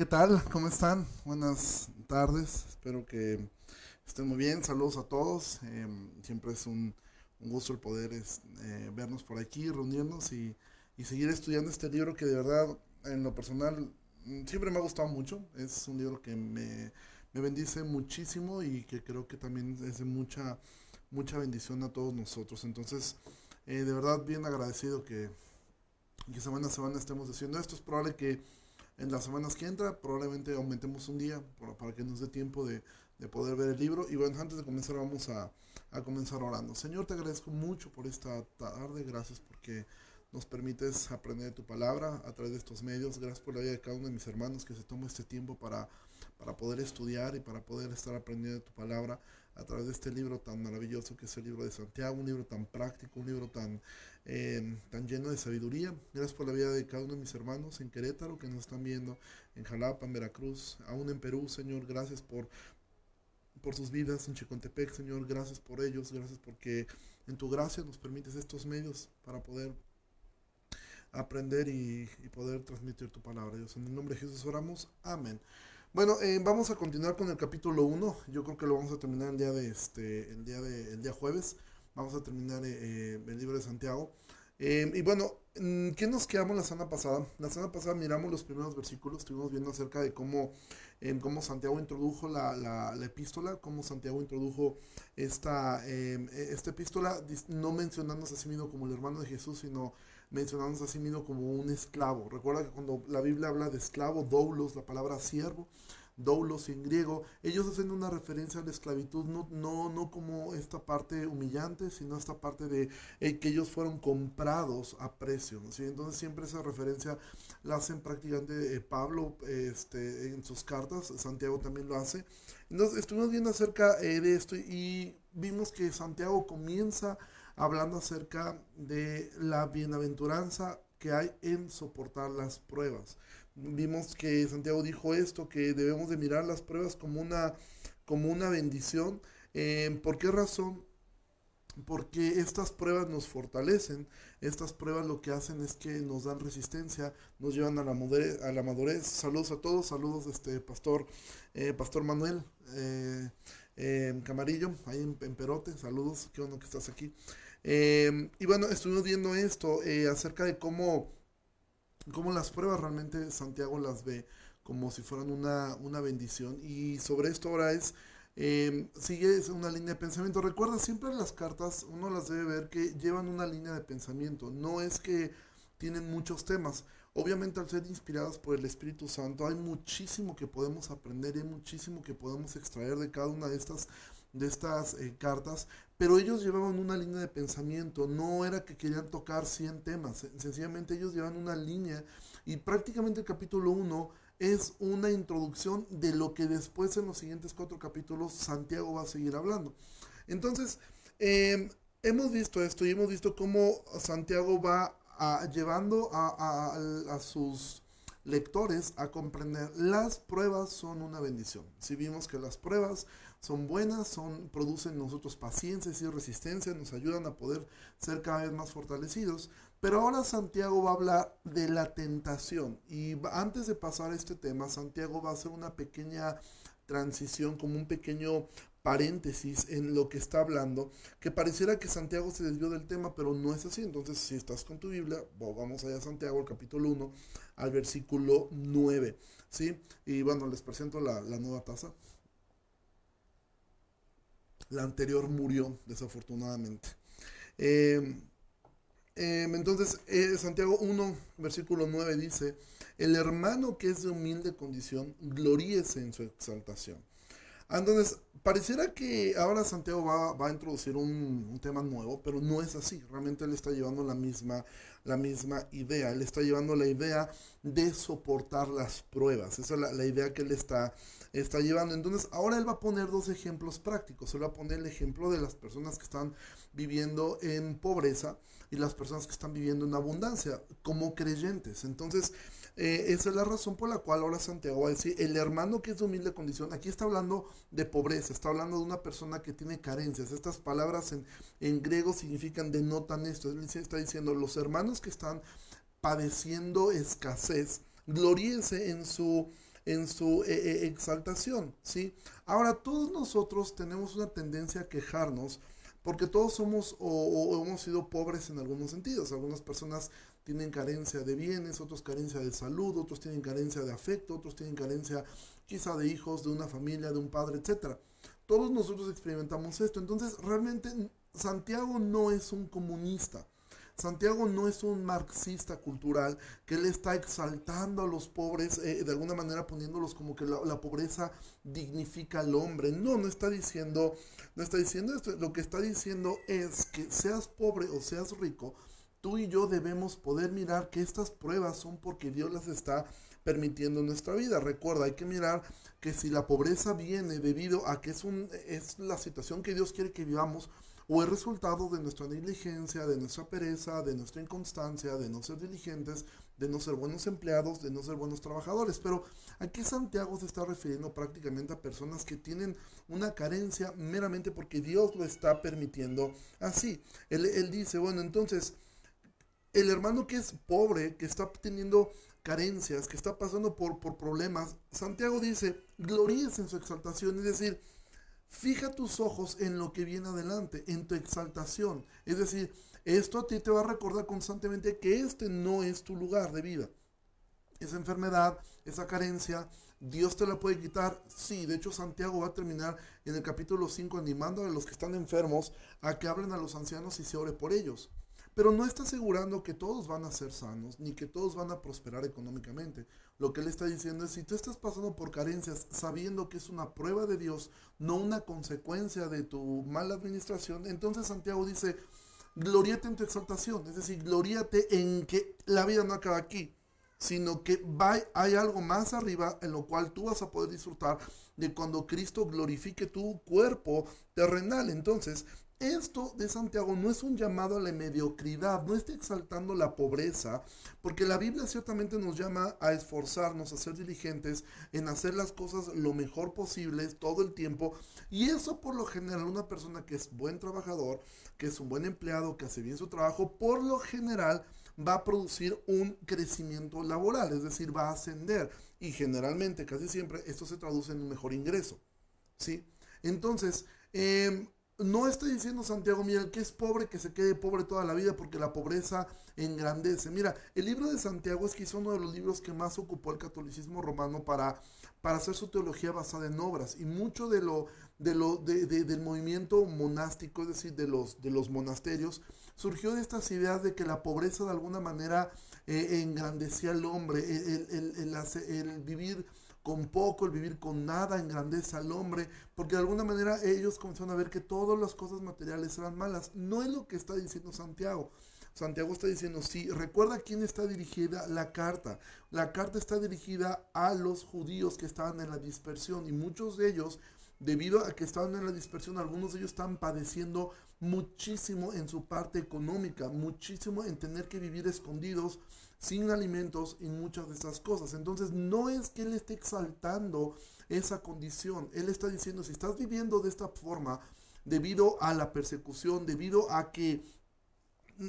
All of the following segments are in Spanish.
¿qué tal? ¿Cómo están? Buenas tardes, espero que estén muy bien. Saludos a todos. Em, siempre es un, gusto el poder eh, vernos por aquí, reunirnos y, seguir estudiando este libro que de verdad, en lo personal, mm, siempre me ha gustado mucho. Es un libro que me, bendice muchísimo y que creo que también es de mucha, mucha bendición a todos nosotros. Entonces, eh, de verdad, bien agradecido que, que semana a semana estemos haciendo esto. Es probable que en las semanas que entra probablemente aumentemos un día para, que nos dé tiempo de, poder ver el libro. Y bueno, antes de comenzar vamos a, comenzar orando. Señor, te agradezco mucho por esta tarde. Gracias porque nos permites aprender de tu palabra a través de estos medios. Gracias por la vida de cada uno de mis hermanos que se toma este tiempo para, para poder estudiar y para poder estar aprendiendo tu palabra a través de este libro tan maravilloso que es el libro de Santiago, un libro tan práctico, un libro tan, eh, tan lleno de sabiduría. Gracias por la vida de cada uno de mis hermanos en Querétaro que nos están viendo, en Jalapa, en Veracruz, aún en Perú, Señor. Gracias por, por sus vidas en Chicontepec, Señor. Gracias por ellos, gracias porque en tu gracia nos permites estos medios para poder aprender y, poder transmitir tu palabra. Dios, en el nombre de Jesús oramos. Amén. Bueno, eh, vamos a continuar con el capítulo 1. Yo creo que lo vamos a terminar el día de este, el día de, el día jueves. Vamos a terminar eh, eh, el libro de Santiago. y bueno, mm, ¿qué nos quedamos la semana pasada? La semana pasada miramos los primeros versículos, estuvimos viendo acerca de cómo, cómo Santiago introdujo la, la, epístola, cómo Santiago introdujo esta, e, esta epístola, no mencionándose a sí mismo como el hermano de Jesús, sino mencionándose a sí mismo como un esclavo. Recuerda que cuando la Biblia habla de esclavo, doulos, la palabra siervo, doulos en griego, ellos hacen una referencia a la esclavitud, no, no, no como esta parte humillante, sino esta parte de eh, que ellos fueron comprados a precio. Entonces siempre esa referencia la hacen prácticamente eh, Pablo este, en sus cartas, Santiago también lo hace. Entonces estuvimos viendo acerca eh, de esto y vimos que Santiago comienza hablando acerca de la bienaventuranza que hay en soportar las pruebas. Vimos que Santiago dijo esto, que debemos de mirar las pruebas como una, como una bendición. Eh, ¿Por qué razón? Porque estas pruebas nos fortalecen, estas pruebas lo que hacen es que nos dan resistencia, nos llevan a la madurez. Saludos a todos, saludos este pastor, eh, pastor Manuel eh, Camarillo, ahí en, en, Perote, saludos, qué bueno que estás aquí. Em, y bueno, estuvimos viendo esto acerca de cómo, cómo las pruebas realmente Santiago las ve como si fueran una, una bendición. Y sobre esto ahora es, eh, sigue una línea de pensamiento. Recuerda, siempre las cartas uno las debe ver que llevan una línea de pensamiento. No es que tienen muchos temas. Obviamente al ser inspiradas por el Espíritu Santo hay muchísimo que podemos aprender y hay muchísimo que podemos extraer de cada una de estas de estas eh, cartas, pero ellos llevaban una línea de pensamiento, no era que querían tocar 100 temas, sencillamente ellos llevan una línea y prácticamente el capítulo 1 es una introducción de lo que después en los siguientes cuatro capítulos Santiago va a seguir hablando. Entonces, em, hemos visto esto y hemos visto cómo Santiago va llevando a, a sus lectores a comprender las pruebas son una bendición. Si vimos que las pruebas son buenas, son, producen nosotros paciencia y resistencia, nos ayudan a poder ser cada vez más fortalecidos. Pero ahora Santiago va a hablar de la tentación. Y antes de pasar a este tema, Santiago va a hacer una pequeña transición, como un pequeño paréntesis en lo que está hablando, que pareciera que Santiago se desvió del tema, pero no es así. Entonces, si estás con tu Biblia, vamos allá a Santiago, el capítulo 1, al versículo 9. ¿sí? Y bueno, les presento la, la nueva taza. La anterior murió, desafortunadamente. Em, em, entonces, eh, Santiago 1, versículo 9 dice, el hermano que es de humilde condición, gloríese en su exaltación. Entonces, pareciera que ahora Santiago va, a introducir un, tema nuevo, pero no es así. Realmente él está llevando la misma, la misma idea. Él está llevando la idea de soportar las pruebas. Esa es la idea que él está está llevando. Entonces, ahora él va a poner dos ejemplos prácticos. Él va a poner el ejemplo de las personas que están viviendo en pobreza y las personas que están viviendo en abundancia como creyentes. Entonces, eh, esa es la razón por la cual ahora Santiago va a decir, el hermano que es de humilde condición, aquí está hablando de pobreza, está hablando de una persona que tiene carencias. Estas palabras en, en griego significan denotan esto. Él está diciendo, los hermanos que están padeciendo escasez, gloríense en su en su eh, eh, exaltación, ¿sí? Ahora, todos nosotros tenemos una tendencia a quejarnos porque todos somos o, hemos sido pobres en algunos sentidos. Algunas personas tienen carencia de bienes, otros carencia de salud, otros tienen carencia de afecto, otros tienen carencia quizá de hijos, de una familia, de un padre, etc. Todos nosotros experimentamos esto. Entonces, realmente Santiago no es un comunista. Santiago no es un marxista cultural que le está exaltando a los pobres, eh, de alguna manera poniéndolos como que la, pobreza dignifica al hombre. No, no está diciendo, no está diciendo esto. Lo que está diciendo es que seas pobre o seas rico, tú y yo debemos poder mirar que estas pruebas son porque Dios las está permitiendo en nuestra vida. Recuerda, hay que mirar que si la pobreza viene debido a que es, un, es la situación que Dios quiere que vivamos, o es resultado de nuestra negligencia, de nuestra pereza, de nuestra inconstancia, de no ser diligentes, de no ser buenos empleados, de no ser buenos trabajadores. Pero aquí Santiago se está refiriendo prácticamente a personas que tienen una carencia meramente porque Dios lo está permitiendo así. Él, dice, bueno, entonces, el hermano que es pobre, que está teniendo carencias, que está pasando por, por problemas, Santiago dice, gloríes en su exaltación, es decir, Fija tus ojos en lo que viene adelante, en tu exaltación. Es decir, esto a ti te va a recordar constantemente que este no es tu lugar de vida. Esa enfermedad, esa carencia, Dios te la puede quitar. Sí, de hecho Santiago va a terminar en el capítulo 5 animando a los que están enfermos a que hablen a los ancianos y se ore por ellos. Pero no está asegurando que todos van a ser sanos, ni que todos van a prosperar económicamente. Lo que él está diciendo es, si tú estás pasando por carencias sabiendo que es una prueba de Dios, no una consecuencia de tu mala administración, entonces Santiago dice, gloriate en tu exaltación, es decir, gloriate en que la vida no acaba aquí, sino que hay algo más arriba en lo cual tú vas a poder disfrutar de cuando Cristo glorifique tu cuerpo terrenal. Entonces, esto de Santiago no es un llamado a la mediocridad, no está exaltando la pobreza, porque la Biblia ciertamente nos llama a esforzarnos, a ser diligentes en hacer las cosas lo mejor posible todo el tiempo. Y eso por lo general, una persona que es buen trabajador, que es un buen empleado, que hace bien su trabajo, por lo general va a producir un crecimiento laboral, es decir, va a ascender. Y generalmente, casi siempre, esto se traduce en un mejor ingreso. ¿Sí? Entonces, eh, no estoy diciendo Santiago, mira, el que es pobre, que se quede pobre toda la vida porque la pobreza engrandece. Mira, el libro de Santiago es quizá uno de los libros que más ocupó el catolicismo romano para, para hacer su teología basada en obras. Y mucho de lo, de lo, del movimiento monástico, es decir, de los, de los monasterios, surgió de estas ideas de que la pobreza de alguna manera eh, engrandecía al hombre, el, el, el vivir con poco, el vivir con nada engrandece al hombre, porque de alguna manera ellos comenzaron a ver que todas las cosas materiales eran malas. No es lo que está diciendo Santiago. Santiago está diciendo, sí, recuerda quién está dirigida la carta. La carta está dirigida a los judíos que estaban en la dispersión y muchos de ellos, debido a que estaban en la dispersión, algunos de ellos están padeciendo muchísimo en su parte económica, muchísimo en tener que vivir escondidos sin alimentos y muchas de estas cosas. Entonces no es que Él esté exaltando esa condición, Él está diciendo, si estás viviendo de esta forma, debido a la persecución, debido a que,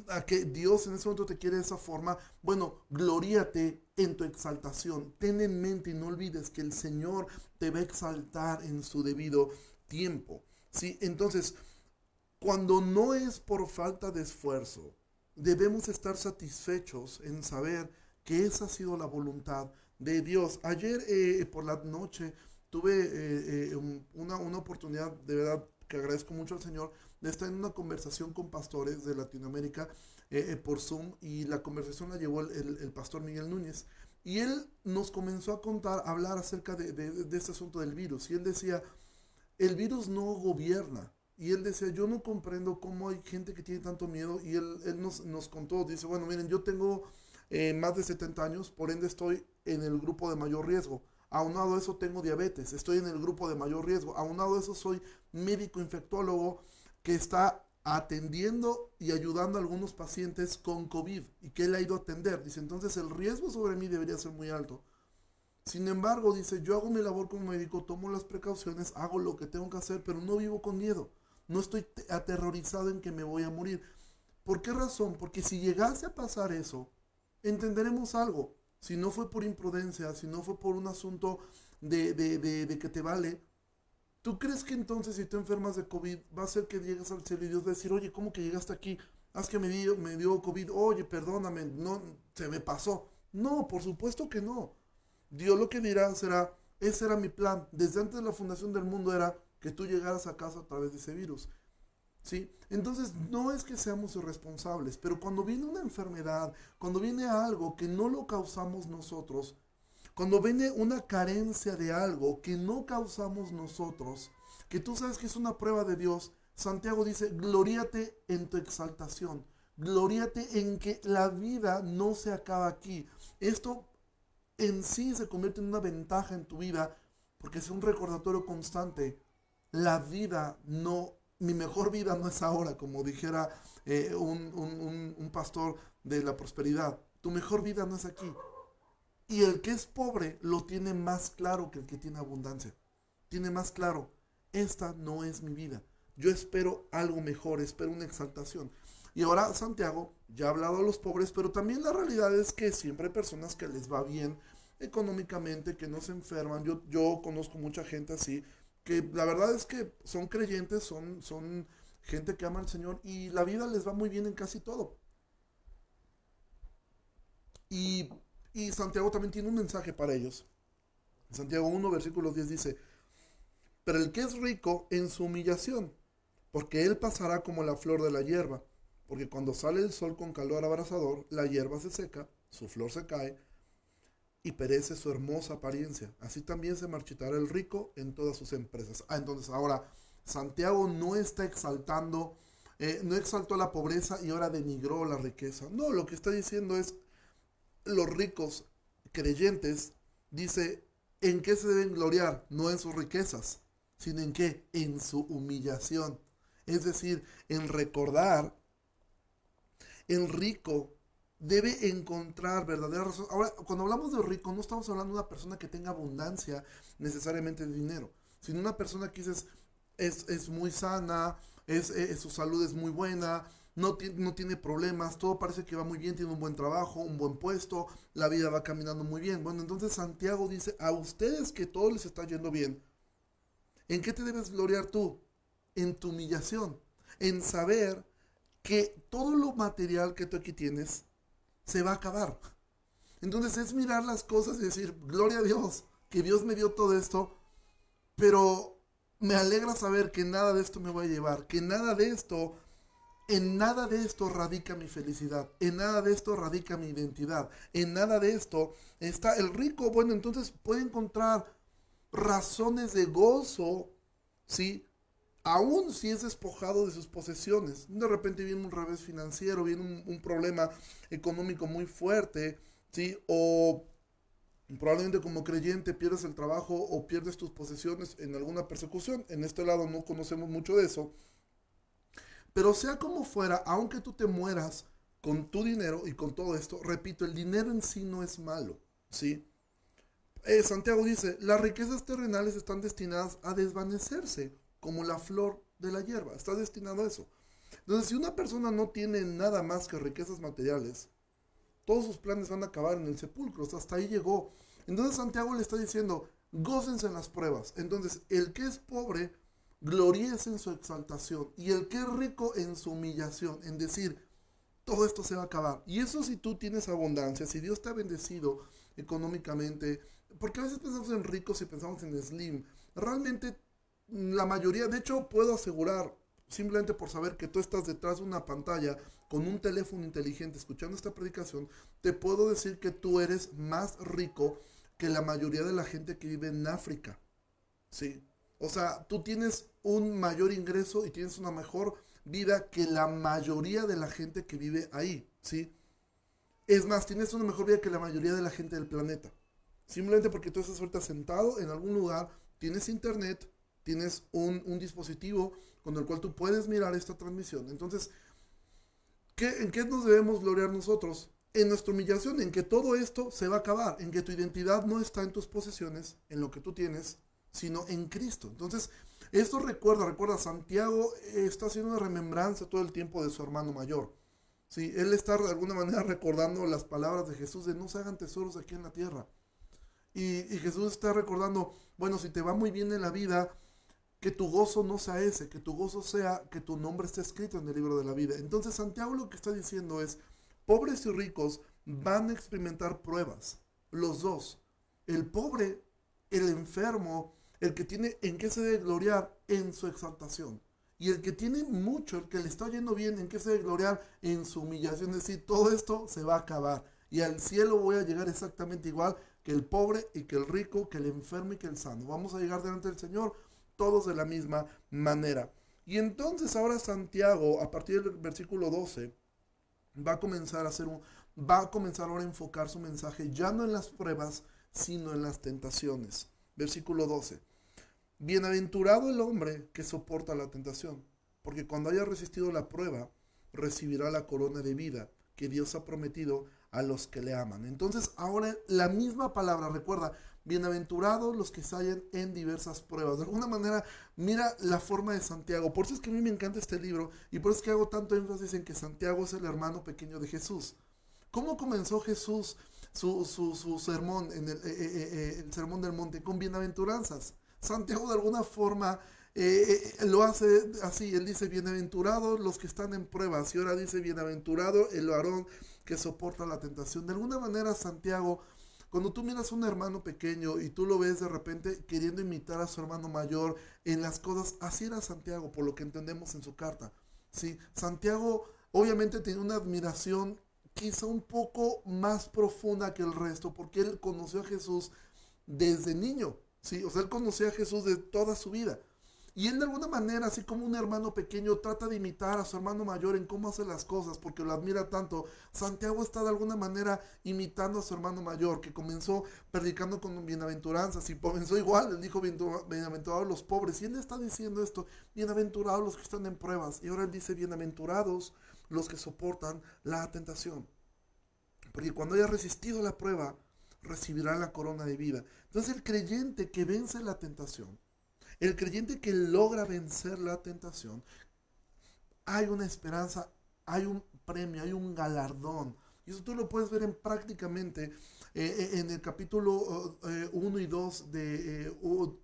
a que Dios en ese momento te quiere de esa forma, bueno, gloríate en tu exaltación, ten en mente y no olvides que el Señor te va a exaltar en su debido tiempo. ¿sí? Entonces, cuando no es por falta de esfuerzo, debemos estar satisfechos en saber que esa ha sido la voluntad de Dios. Ayer eh, por la noche tuve eh, eh, una, oportunidad, de verdad, que agradezco mucho al Señor, de estar en una conversación con pastores de Latinoamérica por Zoom y la conversación la llevó el, pastor Miguel Núñez. Y él nos comenzó a contar, a hablar acerca de, de este asunto del virus. Y él decía, el virus no gobierna, y él decía, yo no comprendo cómo hay gente que tiene tanto miedo. Y él, él nos, nos, contó, dice, bueno, miren, yo tengo eh, más de 70 años, por ende estoy en el grupo de mayor riesgo. Aunado a eso tengo diabetes, estoy en el grupo de mayor riesgo. Aunado a eso soy médico infectólogo que está atendiendo y ayudando a algunos pacientes con COVID y que él ha ido a atender. Dice, entonces el riesgo sobre mí debería ser muy alto. Sin embargo, dice, yo hago mi labor como médico, tomo las precauciones, hago lo que tengo que hacer, pero no vivo con miedo. No estoy aterrorizado en que me voy a morir. ¿Por qué razón? Porque si llegase a pasar eso, entenderemos algo. si no fue por imprudencia, si no fue por un asunto de, de, de, que te vale, ¿tú crees que entonces si tú enfermas de COVID va a ser que llegues al cielo y Dios va a decir, oye, ¿cómo que llegaste aquí? Haz que me dio, me dio COVID, oye, perdóname, no, se me pasó. No, por supuesto que no. Dios lo que dirá será, ese era mi plan. Desde antes de la fundación del mundo era que tú llegaras a casa a través de ese virus. ¿Sí? Entonces, no es que seamos irresponsables, pero cuando viene una enfermedad, cuando viene algo que no lo causamos nosotros, cuando viene una carencia de algo que no causamos nosotros, que tú sabes que es una prueba de Dios, Santiago dice, gloríate en tu exaltación, gloríate en que la vida no se acaba aquí. Esto en sí se convierte en una ventaja en tu vida porque es un recordatorio constante. La vida no, mi mejor vida no es ahora, como dijera eh, un, un pastor de la prosperidad. Tu mejor vida no es aquí. Y el que es pobre lo tiene más claro que el que tiene abundancia. Tiene más claro, esta no es mi vida. Yo espero algo mejor, espero una exaltación. Y ahora Santiago ya ha hablado a los pobres, pero también la realidad es que siempre hay personas que les va bien económicamente, que no se enferman. Yo, yo conozco mucha gente así, que la verdad es que son creyentes, son, son gente que ama al Señor y la vida les va muy bien en casi todo. Y, y Santiago también tiene un mensaje para ellos. Santiago 1, versículo 10 dice, pero el que es rico en su humillación, porque él pasará como la flor de la hierba porque cuando sale el sol con calor abrasador, la hierba se seca, su flor se cae y perece su hermosa apariencia. Así también se marchitará el rico en todas sus empresas. Ah, entonces ahora Santiago no está exaltando, eh, no exaltó la pobreza y ahora denigró la riqueza. No, lo que está diciendo es los ricos creyentes, dice, ¿en qué se deben gloriar? No en sus riquezas, sino en qué? En su humillación. Es decir, en recordar el rico debe encontrar verdadera razón. Ahora, cuando hablamos de rico, no estamos hablando de una persona que tenga abundancia necesariamente de dinero, sino una persona que es, es muy sana, es, su salud es muy buena, no, no tiene problemas, todo parece que va muy bien, tiene un buen trabajo, un buen puesto, la vida va caminando muy bien. Bueno, entonces Santiago dice, a ustedes que todo les está yendo bien, ¿en qué te debes gloriar tú? En tu humillación, en saber que todo lo material que tú aquí tienes se va a acabar. Entonces es mirar las cosas y decir, gloria a Dios, que Dios me dio todo esto, pero me alegra saber que nada de esto me va a llevar, que nada de esto, en nada de esto radica mi felicidad, en nada de esto radica mi identidad, en nada de esto está el rico, bueno, entonces puede encontrar razones de gozo, ¿sí? Aún si es despojado de sus posesiones. De repente viene un revés financiero, viene un, problema económico muy fuerte, ¿sí? O probablemente como creyente pierdes el trabajo o pierdes tus posesiones en alguna persecución. En este lado no conocemos mucho de eso. Pero sea como fuera, aunque tú te mueras con tu dinero y con todo esto, repito, el dinero en sí no es malo, ¿sí? Eh, Santiago dice, las riquezas terrenales están destinadas a desvanecerse como la flor de la hierba. Está destinado a eso. Entonces, si una persona no tiene nada más que riquezas materiales, todos sus planes van a acabar en el sepulcro. hasta ahí llegó. Entonces Santiago le está diciendo, gócense en las pruebas. Entonces, el que es pobre, gloríese en su exaltación. Y el que es rico en su humillación. En decir, todo esto se va a acabar. Y eso si tú tienes abundancia, si Dios te ha bendecido económicamente, porque a veces pensamos en ricos y pensamos en slim. Realmente la mayoría, de hecho puedo asegurar, simplemente por saber que tú estás detrás de una pantalla con un teléfono inteligente escuchando esta predicación, te puedo decir que tú eres más rico que la mayoría de la gente que vive en África. Sí. O sea, tú tienes un mayor ingreso y tienes una mejor vida que la mayoría de la gente que vive ahí, ¿sí? Es más, tienes una mejor vida que la mayoría de la gente del planeta. Simplemente porque tú estás ahorita sentado en algún lugar, tienes internet, tienes un, dispositivo con el cual tú puedes mirar esta transmisión. Entonces, ¿qué, ¿en qué nos debemos gloriar nosotros? En nuestra humillación, en que todo esto se va a acabar, en que tu identidad no está en tus posesiones, en lo que tú tienes, sino en Cristo. Entonces, esto recuerda, recuerda, Santiago está haciendo una remembranza todo el tiempo de su hermano mayor. Sí, él está de alguna manera recordando las palabras de Jesús de no se hagan tesoros aquí en la tierra. Y Jesús está recordando, bueno, si te va muy bien en la vida, que tu gozo no sea ese, que tu gozo sea que tu nombre esté escrito en el libro de la vida. Entonces Santiago lo que está diciendo es, pobres y ricos van a experimentar pruebas, los dos. El pobre, el enfermo, el que tiene en qué se debe gloriar en su exaltación. Y el que tiene mucho, el que le está yendo bien, en qué se debe gloriar en su humillación. Es decir, todo esto se va a acabar. Y al cielo voy a llegar exactamente igual que el pobre y que el rico, que el enfermo y que el sano. Vamos a llegar delante del Señor todos de la misma manera. Y entonces ahora Santiago, a partir del versículo 12, va a comenzar a hacer un, va a comenzar ahora a enfocar su mensaje ya no en las pruebas, sino en las tentaciones. Versículo 12. Bienaventurado el hombre que soporta la tentación, porque cuando haya resistido la prueba, recibirá la corona de vida que Dios ha prometido a los que le aman. Entonces, ahora la misma palabra, recuerda, bienaventurados los que se hallan en diversas pruebas. De alguna manera, mira la forma de Santiago. Por eso es que a mí me encanta este libro y por eso es que hago tanto énfasis en que Santiago es el hermano pequeño de Jesús. ¿Cómo comenzó Jesús su, su, sermón, en el, eh, eh, eh, el sermón del monte? Con bienaventuranzas. Santiago de alguna forma lo hace así, él dice, bienaventurados los que están en pruebas, y ahora dice, bienaventurado el varón que soporta la tentación. De alguna manera, Santiago, cuando tú miras a un hermano pequeño y tú lo ves de repente queriendo imitar a su hermano mayor en las cosas, así era Santiago, por lo que entendemos en su carta. ¿sí? Santiago obviamente tiene una admiración quizá un poco más profunda que el resto, porque él conoció a Jesús desde niño. ¿sí? O sea, él conocía a Jesús de toda su vida. Y él de alguna manera, así como un hermano pequeño, trata de imitar a su hermano mayor en cómo hace las cosas, porque lo admira tanto. Santiago está de alguna manera imitando a su hermano mayor, que comenzó predicando con bienaventuranzas y comenzó igual, él dijo bienaventurados los pobres. Y él está diciendo esto, bienaventurados los que están en pruebas. Y ahora él dice, bienaventurados los que soportan la tentación. Porque cuando haya resistido la prueba, recibirá la corona de vida. Entonces el creyente que vence la tentación, el creyente que logra vencer la tentación, hay una esperanza, hay un premio, hay un galardón. Y eso tú lo puedes ver en prácticamente eh, eh, en el capítulo 1 eh, y 2 de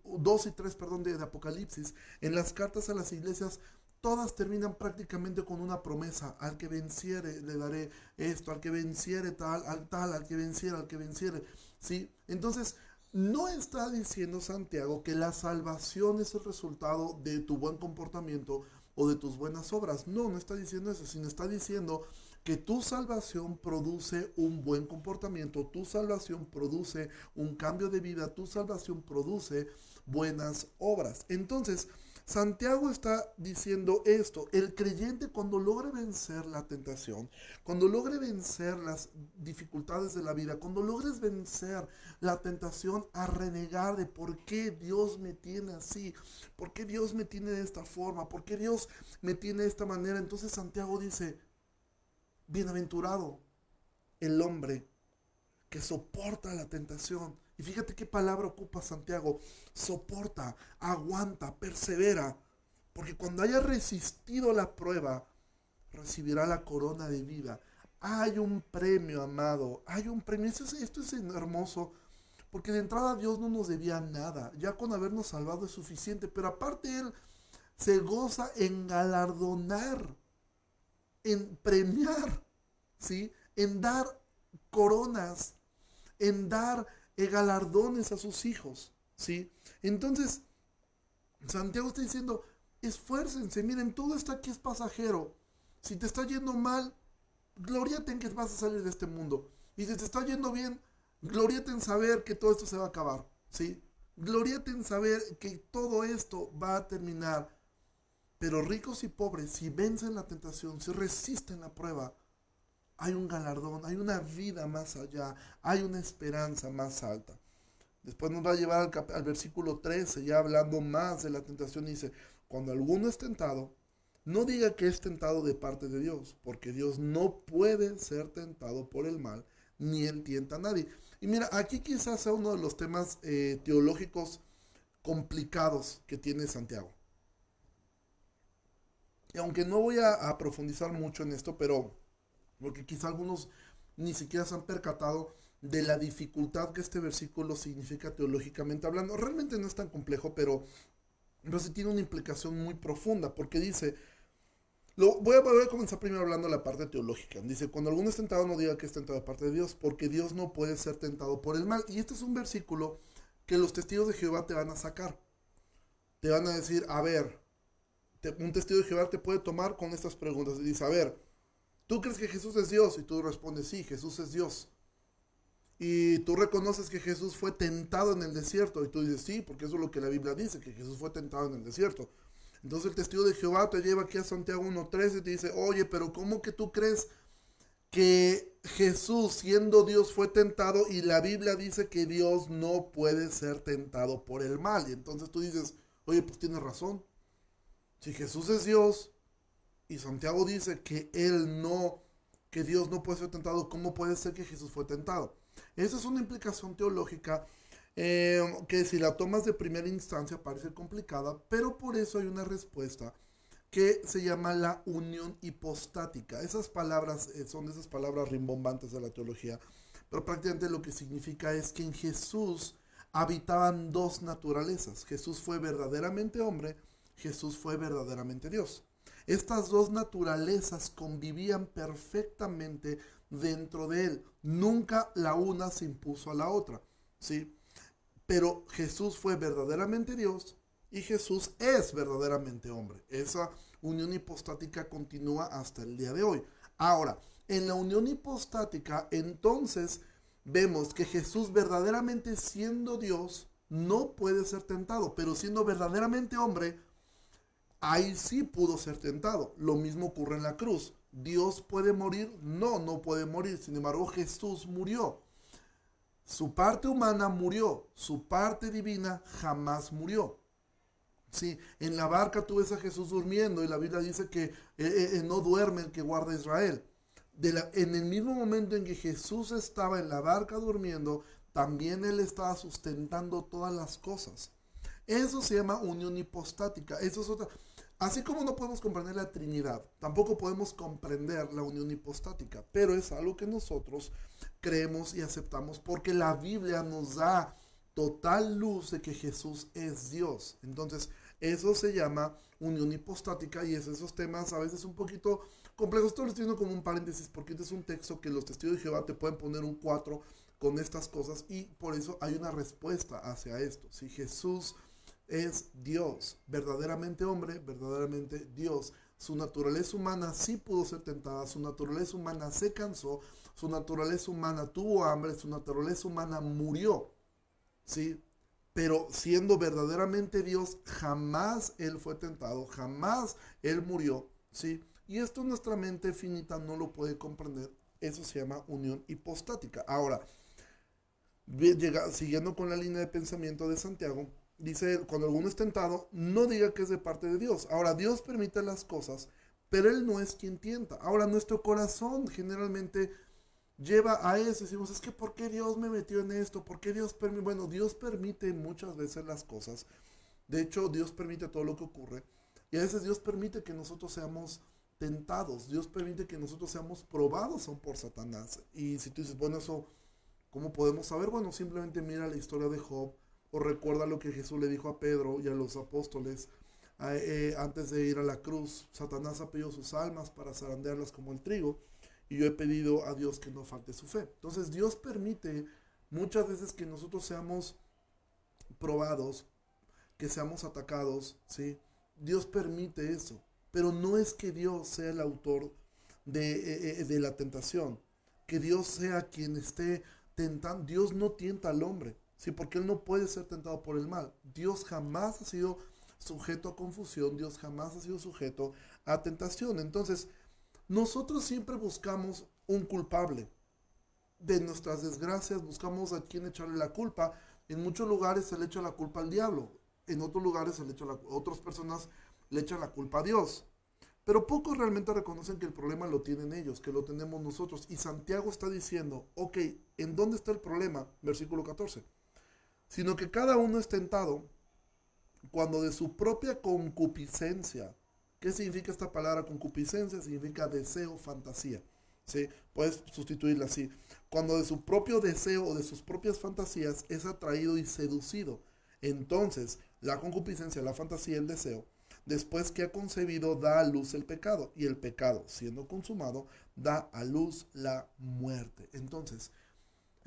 2 y 3, perdón, de, de, Apocalipsis, en las cartas a las iglesias todas terminan prácticamente con una promesa, al que venciere le daré esto, al que venciere tal, al tal, al que venciere, al que venciere, ¿sí? Entonces, no está diciendo Santiago que la salvación es el resultado de tu buen comportamiento o de tus buenas obras. No, no está diciendo eso, sino está diciendo que tu salvación produce un buen comportamiento, tu salvación produce un cambio de vida, tu salvación produce buenas obras. Entonces, Santiago está diciendo esto, el creyente cuando logre vencer la tentación, cuando logre vencer las dificultades de la vida, cuando logres vencer la tentación a renegar de por qué Dios me tiene así, por qué Dios me tiene de esta forma, por qué Dios me tiene de esta manera, entonces Santiago dice, bienaventurado el hombre que soporta la tentación y fíjate qué palabra ocupa Santiago. Soporta, aguanta, persevera. Porque cuando haya resistido la prueba, recibirá la corona de vida. Hay un premio, amado. Hay un premio. Esto es, esto es hermoso. Porque de entrada Dios no nos debía nada. Ya con habernos salvado es suficiente. Pero aparte Él se goza en galardonar, en premiar, ¿sí? En dar coronas, en dar galardones a sus hijos, ¿sí? Entonces, Santiago está diciendo, esfuércense, miren, todo esto aquí es pasajero. Si te está yendo mal, gloriate en que vas a salir de este mundo. Y si te está yendo bien, gloriate en saber que todo esto se va a acabar, ¿sí? Gloriate en saber que todo esto va a terminar. Pero ricos y pobres, si vencen la tentación, si resisten la prueba, hay un galardón, hay una vida más allá, hay una esperanza más alta. Después nos va a llevar al, versículo 13, ya hablando más de la tentación, dice, cuando alguno es tentado, no diga que es tentado de parte de Dios, porque Dios no puede ser tentado por el mal, ni él tienta a nadie. Y mira, aquí quizás sea uno de los temas eh, teológicos complicados que tiene Santiago. Y aunque no voy a profundizar mucho en esto, pero porque quizá algunos ni siquiera se han percatado de la dificultad que este versículo significa teológicamente hablando. Realmente no es tan complejo, pero, pero sí tiene una implicación muy profunda, porque dice, lo, voy, a, comenzar primero hablando de la parte teológica. Dice, cuando alguno es tentado, no diga que es tentado de parte de Dios, porque Dios no puede ser tentado por el mal. Y este es un versículo que los testigos de Jehová te van a sacar. Te van a decir, a ver, un testigo de Jehová te puede tomar con estas preguntas. Y dice, a ver, ¿tú crees que Jesús es Dios? Y tú respondes, sí, Jesús es Dios. Y tú reconoces que Jesús fue tentado en el desierto. Y tú dices, sí, porque eso es lo que la Biblia dice, que Jesús fue tentado en el desierto. Entonces el testigo de Jehová te lleva aquí a Santiago 1.13 y te dice, oye, pero ¿cómo que tú crees que Jesús siendo Dios fue tentado y la Biblia dice que Dios no puede ser tentado por el mal? Y entonces tú dices, oye, pues tienes razón. Si Jesús es Dios y Santiago dice que Él no, que Dios no puede ser tentado, ¿cómo puede ser que Jesús fue tentado? Esa es una implicación teológica eh, que si la tomas de primera instancia parece complicada, pero por eso hay una respuesta que se llama la unión hipostática. Esas palabras eh, son esas palabras rimbombantes de la teología, pero prácticamente lo que significa es que en Jesús habitaban dos naturalezas. Jesús fue verdaderamente hombre, Jesús fue verdaderamente Dios. Estas dos naturalezas convivían perfectamente dentro de él. Nunca la una se impuso a la otra, ¿sí? Pero Jesús fue verdaderamente Dios y Jesús es verdaderamente hombre. Esa unión hipostática continúa hasta el día de hoy. Ahora, en la unión hipostática, entonces vemos que Jesús verdaderamente siendo Dios no puede ser tentado, pero siendo verdaderamente hombre, ahí sí pudo ser tentado. Lo mismo ocurre en la cruz. ¿Dios puede morir? No, no puede morir. Sin embargo, Jesús murió. Su parte humana murió, su parte divina jamás murió. Sí, en la barca tú ves a Jesús durmiendo y la Biblia dice que eh, eh, eh, no duerme el que guarda Israel. en el mismo momento en que Jesús estaba en la barca durmiendo, también Él estaba sustentando todas las cosas. Eso se llama unión hipostática. Eso es otra. Así como no podemos comprender la Trinidad, tampoco podemos comprender la unión hipostática, pero es algo que nosotros creemos y aceptamos porque la Biblia nos da total luz de que Jesús es Dios. Entonces, eso se llama unión hipostática y es esos temas a veces un poquito complejos. Esto lo estoy diciendo como un paréntesis porque este es un texto que los testigos de Jehová te pueden poner un 4 con estas cosas y por eso hay una respuesta hacia esto. Si Jesús es Dios, verdaderamente hombre, verdaderamente Dios. Su naturaleza humana sí pudo ser tentada, su naturaleza humana se cansó, su naturaleza humana tuvo hambre, su naturaleza humana murió, ¿sí? Pero siendo verdaderamente Dios, jamás Él fue tentado, jamás Él murió, ¿sí? Y esto nuestra mente finita no lo puede comprender. Eso se llama unión hipostática. Ahora, siguiendo con la línea de pensamiento de Santiago, dice, cuando alguno es tentado, no diga que es de parte de Dios. Ahora, Dios permite las cosas, pero Él no es quien tienta. Ahora, nuestro corazón generalmente lleva a eso. Decimos, es que ¿por qué Dios me metió en esto? ¿Por qué Dios permite? Bueno, Dios permite muchas veces las cosas. De hecho, Dios permite todo lo que ocurre. Y a veces Dios permite que nosotros seamos tentados. Dios permite que nosotros seamos probados aún por Satanás. Y si tú dices, bueno, eso, ¿cómo podemos saber? Bueno, simplemente mira la historia de Job o recuerda lo que Jesús le dijo a Pedro y a los apóstoles eh, antes de ir a la cruz. Satanás ha pedido sus almas para zarandearlas como el trigo. Y yo he pedido a Dios que no falte su fe. Entonces Dios permite muchas veces que nosotros seamos probados, que seamos atacados, ¿sí? Dios permite eso. Pero no es que Dios sea el autor de, eh, eh, de la tentación. Que Dios sea quien esté tentando. Dios no tienta al hombre. Sí, porque Él no puede ser tentado por el mal. Dios jamás ha sido sujeto a confusión, Dios jamás ha sido sujeto a tentación. Entonces, nosotros siempre buscamos un culpable. De nuestras desgracias buscamos a quien echarle la culpa. En muchos lugares se le echa la culpa al diablo. En otros lugares se le echa la, otras personas le echan la culpa a Dios. Pero pocos realmente reconocen que el problema lo tienen ellos, que lo tenemos nosotros. Y Santiago está diciendo, ok, ¿en dónde está el problema? Versículo 14 sino que cada uno es tentado cuando de su propia concupiscencia, ¿qué significa esta palabra concupiscencia? Significa deseo, fantasía. ¿sí? Puedes sustituirla así. Cuando de su propio deseo o de sus propias fantasías es atraído y seducido. Entonces, la concupiscencia, la fantasía, el deseo, después que ha concebido, da a luz el pecado. Y el pecado, siendo consumado, da a luz la muerte. Entonces,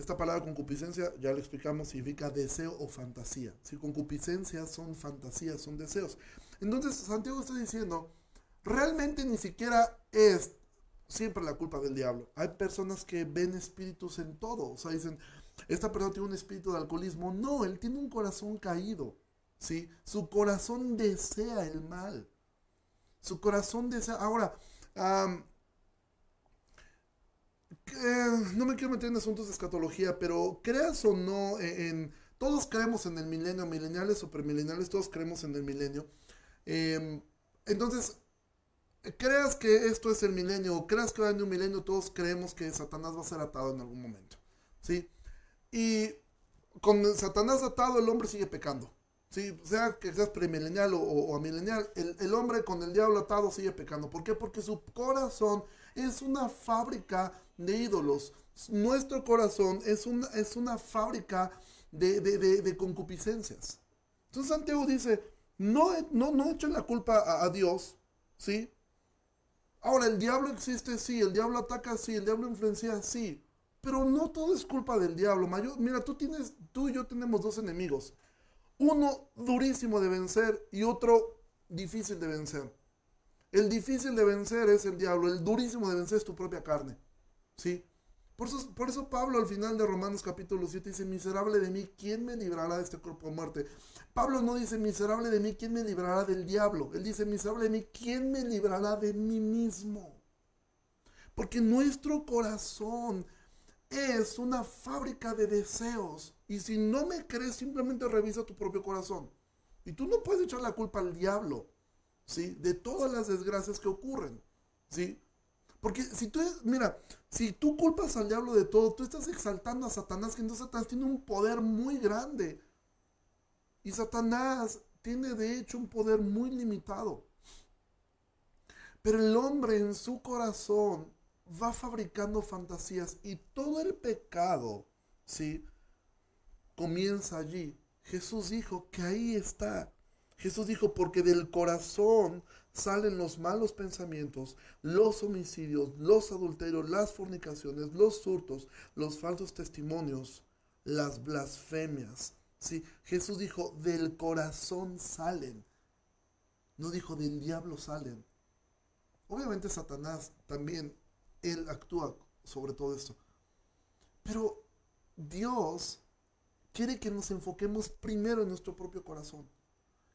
esta palabra concupiscencia, ya lo explicamos, significa deseo o fantasía. Si concupiscencia son fantasías, son deseos. Entonces, Santiago está diciendo, realmente ni siquiera es siempre la culpa del diablo. Hay personas que ven espíritus en todo. O sea, dicen, esta persona tiene un espíritu de alcoholismo. No, él tiene un corazón caído. ¿sí? Su corazón desea el mal. Su corazón desea... Ahora, no me quiero meter en asuntos de escatología, pero creas o no, e, en, todos creemos en el milenio, mileniales, supermileniales, todos creemos en el milenio. Em, entonces, creas que esto es el milenio o creas que va a venir un milenio, todos creemos que Satanás va a ser atado en algún momento. ¿Sí? Y con Satanás atado, el hombre sigue pecando. ¿Sí? Sea que seas premilenial o, o, amilenial, el, el, hombre con el diablo atado sigue pecando. ¿Por qué? Porque su corazón es una fábrica de ídolos. Nuestro corazón es una, es una fábrica de, de, de, concupiscencias. Entonces Santiago dice, no, no, no echen la culpa a, Dios, ¿sí? Ahora, el diablo existe, sí, el diablo ataca, sí, el diablo influencia, sí, pero no todo es culpa del diablo. mira, tú, tienes, tú y yo tenemos dos enemigos. Uno durísimo de vencer y otro difícil de vencer. El difícil de vencer es el diablo, el durísimo de vencer es tu propia carne. ¿Sí? Por eso, por eso Pablo al final de Romanos capítulo 7 dice, miserable de mí, ¿quién me librará de este cuerpo de muerte? Pablo no dice, miserable de mí, ¿quién me librará del diablo? Él dice, miserable de mí, ¿quién me librará de mí mismo? Porque nuestro corazón es una fábrica de deseos. Y si no me crees, simplemente revisa tu propio corazón. Y tú no puedes echar la culpa al diablo, ¿sí? De todas las desgracias que ocurren, ¿sí? Porque si tú, mira, si tú culpas al diablo de todo, tú estás exaltando a Satanás, que entonces Satanás tiene un poder muy grande. Y Satanás tiene de hecho un poder muy limitado. Pero el hombre en su corazón va fabricando fantasías y todo el pecado, ¿sí? Comienza allí. Jesús dijo que ahí está. Jesús dijo, porque del corazón salen los malos pensamientos, los homicidios, los adulterios, las fornicaciones, los hurtos, los falsos testimonios, las blasfemias. ¿Sí? Jesús dijo, del corazón salen. No dijo, del diablo salen. Obviamente Satanás también, él actúa sobre todo esto. Pero Dios quiere que nos enfoquemos primero en nuestro propio corazón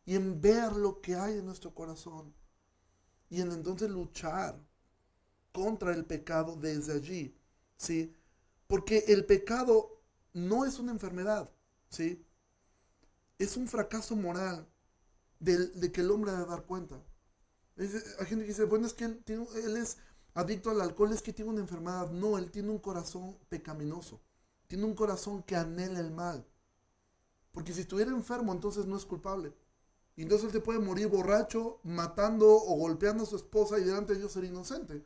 y en ver lo que hay en nuestro corazón y en entonces luchar contra el pecado desde allí, ¿sí? Porque el pecado no es una enfermedad, ¿sí? Es un fracaso moral de, que el hombre debe dar cuenta. hay gente que dice, bueno, es que él, él es adicto al alcohol, es que tiene una enfermedad. No, él tiene un corazón pecaminoso. Tiene un corazón que anhela el mal. Porque si estuviera enfermo, entonces no es culpable. Y entonces él se puede morir borracho, matando o golpeando a su esposa y delante de Dios ser inocente.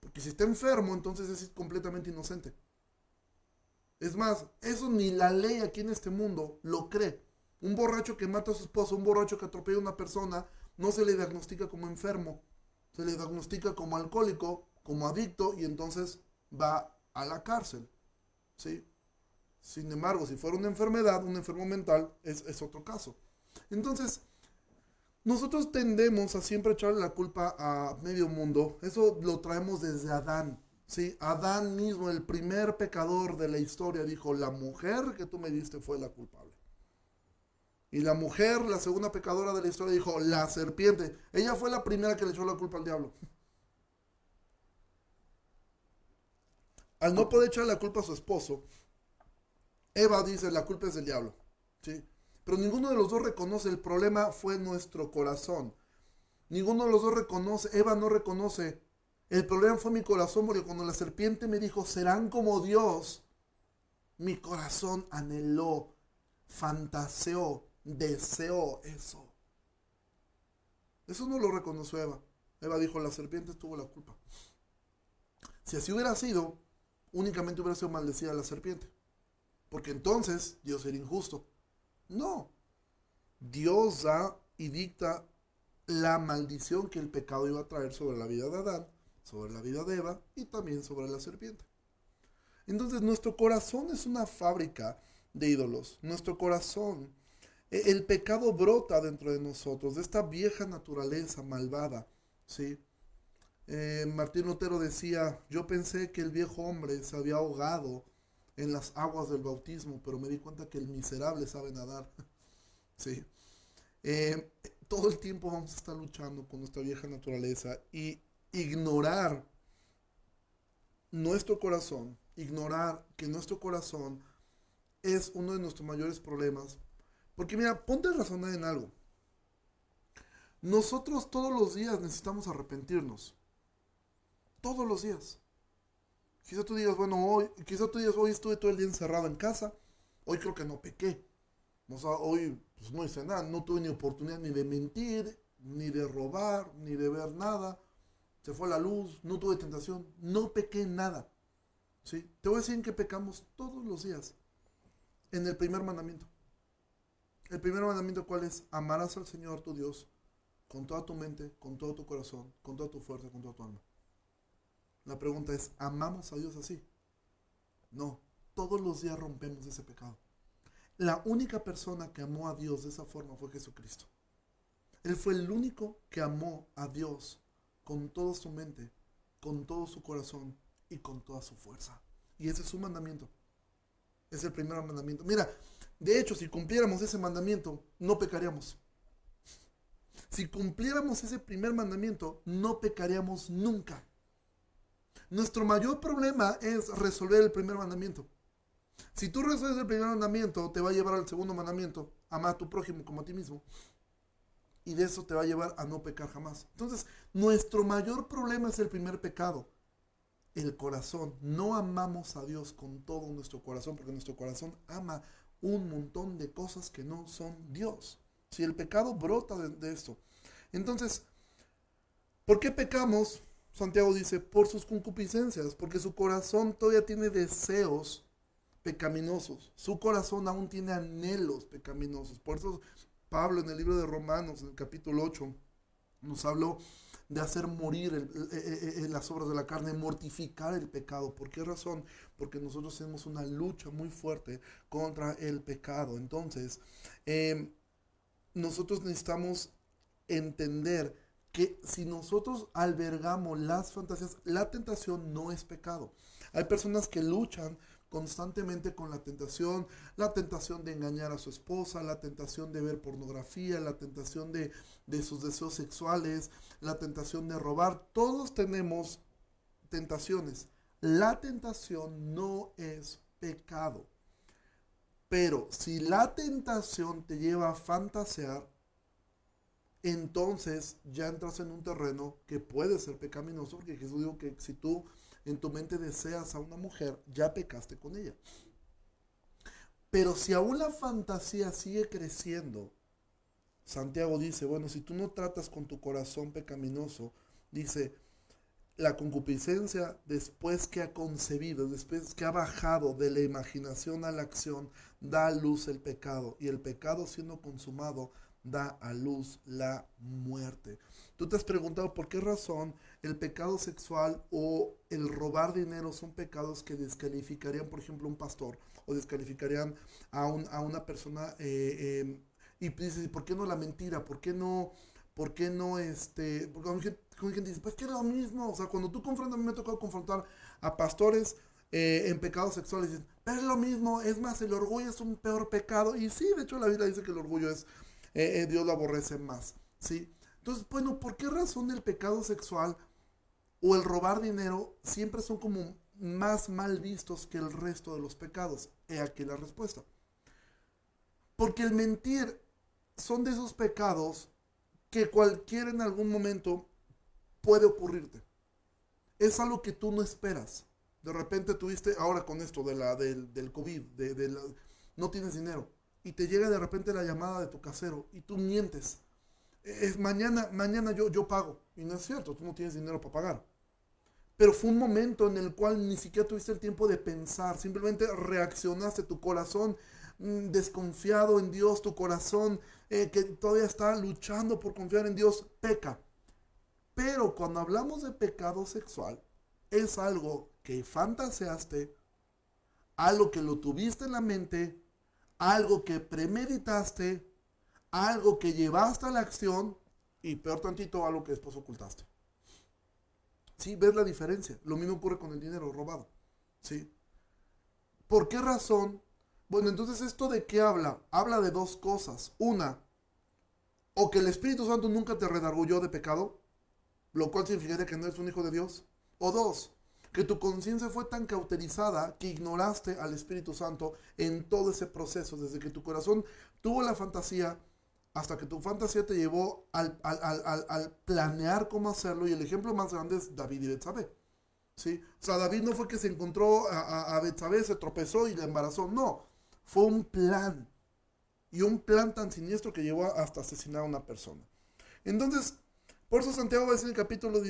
Porque si está enfermo, entonces es completamente inocente. Es más, eso ni la ley aquí en este mundo lo cree. Un borracho que mata a su esposa, un borracho que atropella a una persona, no se le diagnostica como enfermo. Se le diagnostica como alcohólico, como adicto y entonces va a la cárcel. ¿Sí? Sin embargo, si fuera una enfermedad, un enfermo mental, es, es otro caso. Entonces, nosotros tendemos a siempre echarle la culpa a medio mundo. Eso lo traemos desde Adán. ¿sí? Adán mismo, el primer pecador de la historia, dijo, la mujer que tú me diste fue la culpable. Y la mujer, la segunda pecadora de la historia, dijo, la serpiente. Ella fue la primera que le echó la culpa al diablo. Al no poder echar la culpa a su esposo, Eva dice, la culpa es del diablo. ¿sí? Pero ninguno de los dos reconoce, el problema fue nuestro corazón. Ninguno de los dos reconoce, Eva no reconoce, el problema fue mi corazón, porque cuando la serpiente me dijo, serán como Dios, mi corazón anheló, fantaseó, deseó eso. Eso no lo reconoció Eva. Eva dijo, la serpiente tuvo la culpa. Si así hubiera sido, únicamente hubiera sido maldecida la serpiente. Porque entonces Dios era injusto. No. Dios da y dicta la maldición que el pecado iba a traer sobre la vida de Adán, sobre la vida de Eva y también sobre la serpiente. Entonces nuestro corazón es una fábrica de ídolos. Nuestro corazón, e, el pecado brota dentro de nosotros, de esta vieja naturaleza malvada. ¿sí? Eh, Martín Lutero decía, yo pensé que el viejo hombre se había ahogado en las aguas del bautismo, pero me di cuenta que el miserable sabe nadar. ¿sí? Eh, todo el tiempo vamos a estar luchando con nuestra vieja naturaleza y ignorar nuestro corazón, ignorar que nuestro corazón es uno de nuestros mayores problemas. Porque mira, ponte a razonar en algo. Nosotros todos los días necesitamos arrepentirnos. Todos los días. Quizá tú digas, bueno, hoy, quizá tú digas, hoy estuve todo el día encerrado en casa. Hoy creo que no pequé. O sea, hoy pues, no hice nada. No tuve ni oportunidad ni de mentir, ni de robar, ni de ver nada. Se fue la luz, no tuve tentación. No pequé nada. ¿Sí? Te voy a decir que pecamos todos los días. En el primer mandamiento. El primer mandamiento, ¿cuál es? Amarás al Señor tu Dios con toda tu mente, con todo tu corazón, con toda tu fuerza, con toda tu alma. La pregunta es, ¿amamos a Dios así? No, todos los días rompemos ese pecado. La única persona que amó a Dios de esa forma fue Jesucristo. Él fue el único que amó a Dios con toda su mente, con todo su corazón y con toda su fuerza. Y ese es su mandamiento. Es el primer mandamiento. Mira, de hecho, si cumpliéramos ese mandamiento, no pecaríamos. Si cumpliéramos ese primer mandamiento, no pecaríamos nunca. Nuestro mayor problema es resolver el primer mandamiento. Si tú resuelves el primer mandamiento, te va a llevar al segundo mandamiento, amar a tu prójimo como a ti mismo. Y de eso te va a llevar a no pecar jamás. Entonces, nuestro mayor problema es el primer pecado, el corazón. No amamos a Dios con todo nuestro corazón, porque nuestro corazón ama un montón de cosas que no son Dios. Si el pecado brota de, esto. Entonces, ¿por qué pecamos? Santiago dice, por sus concupiscencias, porque su corazón todavía tiene deseos pecaminosos. Su corazón aún tiene anhelos pecaminosos. Por eso Pablo en el libro de Romanos, en el capítulo 8, nos habló de hacer morir en las obras de la carne, mortificar el pecado. ¿Por qué razón? Porque nosotros tenemos una lucha muy fuerte contra el pecado. Entonces, em, nosotros necesitamos entender que si nosotros albergamos las fantasías, la tentación no es pecado. Hay personas que luchan constantemente con la tentación, la tentación de engañar a su esposa, la tentación de ver pornografía, la tentación de, sus deseos sexuales, la tentación de robar. Todos tenemos tentaciones. La tentación no es pecado. Pero si la tentación te lleva a fantasear, entonces ya entras en un terreno que puede ser pecaminoso, porque Jesús dijo que si tú en tu mente deseas a una mujer, ya pecaste con ella. Pero si aún la fantasía sigue creciendo, Santiago dice, bueno, si tú no tratas con tu corazón pecaminoso, dice, la concupiscencia después que ha concebido, después que ha bajado de la imaginación a la acción, da a luz el pecado y el pecado siendo consumado da a luz la muerte. Tú te has preguntado por qué razón el pecado sexual o el robar dinero son pecados que descalificarían, por ejemplo, a un pastor o descalificarían a, a una persona. Eh, em, y dices, ¿por qué no la mentira? ¿Por qué no, por qué no este? Porque gente, dice, pues que es lo mismo. O sea, cuando tú confrontas, a mí me ha tocado confrontar a pastores eh, en pecados sexuales, dices, pero es lo mismo, es más, el orgullo es un peor pecado. Y sí, de hecho la Biblia dice que el orgullo es, eh, Dios lo aborrece más. ¿sí? Entonces, bueno, ¿por qué razón el pecado sexual o el robar dinero siempre son como más mal vistos que el resto de los pecados? He aquí la respuesta. Porque el mentir son de esos pecados que cualquiera en algún momento puede ocurrirte. Es algo que tú no esperas. De repente tuviste, ahora con esto de la, del, COVID, de, no tienes dinero. Y te llega de repente la llamada de tu casero y tú mientes es mañana, mañana yo, yo pago. Y no es cierto, tú no tienes dinero para pagar. pero fue un momento en el cual ni siquiera tuviste el tiempo de pensar, simplemente reaccionaste, tu corazón mm, desconfiado en Dios, tu corazón eh, que todavía está luchando por confiar en Dios, peca. Pero cuando hablamos de pecado sexual, es algo que fantaseaste, algo que lo tuviste en la mente, algo que premeditaste, algo que llevaste a la acción y peor tantito, algo que después ocultaste. ¿Sí? ¿Ves la diferencia? Lo mismo ocurre con el dinero robado. ¿Sí? ¿Por qué razón? Bueno, entonces esto de qué habla? Habla de dos cosas. Una, o que el Espíritu Santo nunca te redargulló de pecado, lo cual significa que no eres un hijo de Dios. O dos, que tu conciencia fue tan cauterizada que ignoraste al Espíritu Santo en todo ese proceso, desde que tu corazón tuvo la fantasía hasta que tu fantasía te llevó al, planear cómo hacerlo. Y el ejemplo más grande es David y Betsabé. ¿sí? O sea, David no fue que se encontró a, a Betsabé, se tropezó y le embarazó. No, fue un plan. Y un plan tan siniestro que llevó hasta asesinar a una persona. Entonces, por eso Santiago va a decir en el capítulo,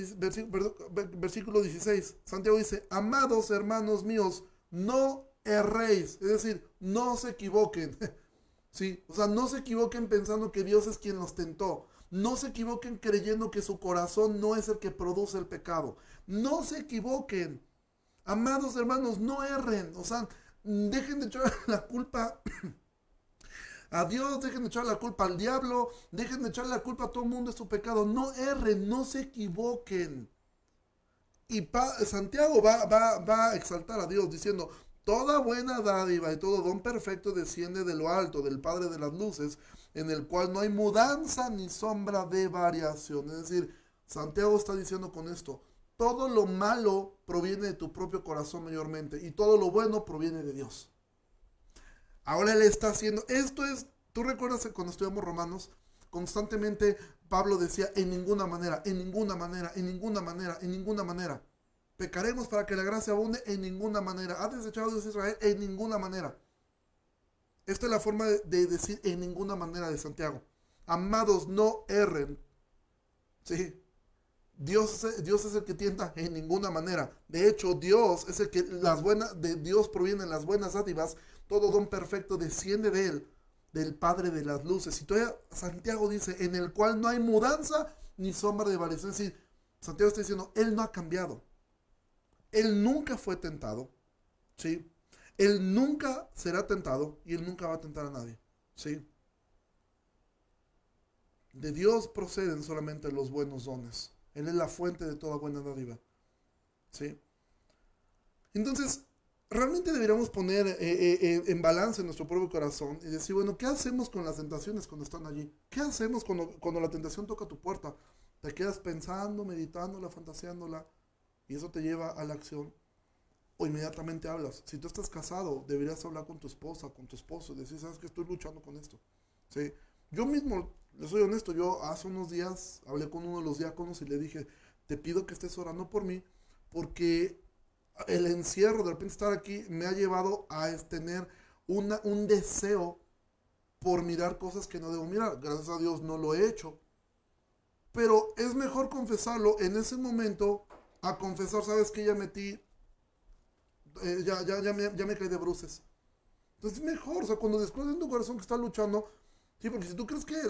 versículo 16, Santiago dice, amados hermanos míos, no erréis, es decir, no se equivoquen. ¿Sí? O sea, no se equivoquen pensando que Dios es quien los tentó. No se equivoquen creyendo que su corazón no es el que produce el pecado. No se equivoquen. Amados hermanos, no erren. O sea, dejen de echar la culpa a Dios, dejen de echar la culpa al diablo, dejen de echar la culpa a todo el mundo de su pecado. No erren, no se equivoquen. Y Santiago va, va a exaltar a Dios diciendo, toda buena dádiva y todo don perfecto desciende de lo alto, del Padre de las Luces, en el cual no hay mudanza ni sombra de variación. Es decir, Santiago está diciendo con esto, todo lo malo proviene de tu propio corazón mayormente y todo lo bueno proviene de Dios. Ahora él está haciendo, esto es, tú recuerdas cuando estudiamos Romanos, constantemente Pablo decía, en ninguna manera, en ninguna manera, en ninguna manera, en ninguna manera. Pecaremos para que la gracia abunde en ninguna manera. ¿Ha desechado Dios Israel? En ninguna manera. Esta es la forma de, decir en ninguna manera de Santiago. Amados, no erren. Sí. Dios, Dios es el que tienta en ninguna manera. De hecho, Dios es el que las buenas, de Dios provienen las buenas dádivas todo don perfecto desciende de él, del Padre de las luces. Y todavía Santiago dice, en el cual no hay mudanza ni sombra de variación. Es decir, Santiago está diciendo, él no ha cambiado. Él nunca fue tentado, ¿sí? Él nunca será tentado y él nunca va a tentar a nadie, ¿sí? De Dios proceden solamente los buenos dones. Él es la fuente de toda buena dádiva, ¿sí? Entonces, realmente deberíamos poner eh, eh, eh, en balance nuestro propio corazón y decir, bueno, ¿qué hacemos con las tentaciones cuando están allí? ¿Qué hacemos cuando, cuando la tentación toca tu puerta? Te quedas pensando, meditándola, fantaseándola y eso te lleva a la acción o inmediatamente hablas. Si tú estás casado, deberías hablar con tu esposa, con tu esposo y decir, sabes que estoy luchando con esto. ¿Sí? Yo mismo, le soy honesto, yo hace unos días hablé con uno de los diáconos y le dije, te pido que estés orando por mí porque el encierro, de repente estar aquí, me ha llevado a tener una, un deseo por mirar cosas que no debo mirar. Gracias a Dios no lo he hecho. Pero es mejor confesarlo en ese momento a confesar, sabes que ya metí, eh, ya, ya, ya, me, ya me caí de bruces. Entonces es mejor, o sea, cuando descubres en tu corazón que está luchando, sí, porque si tú crees que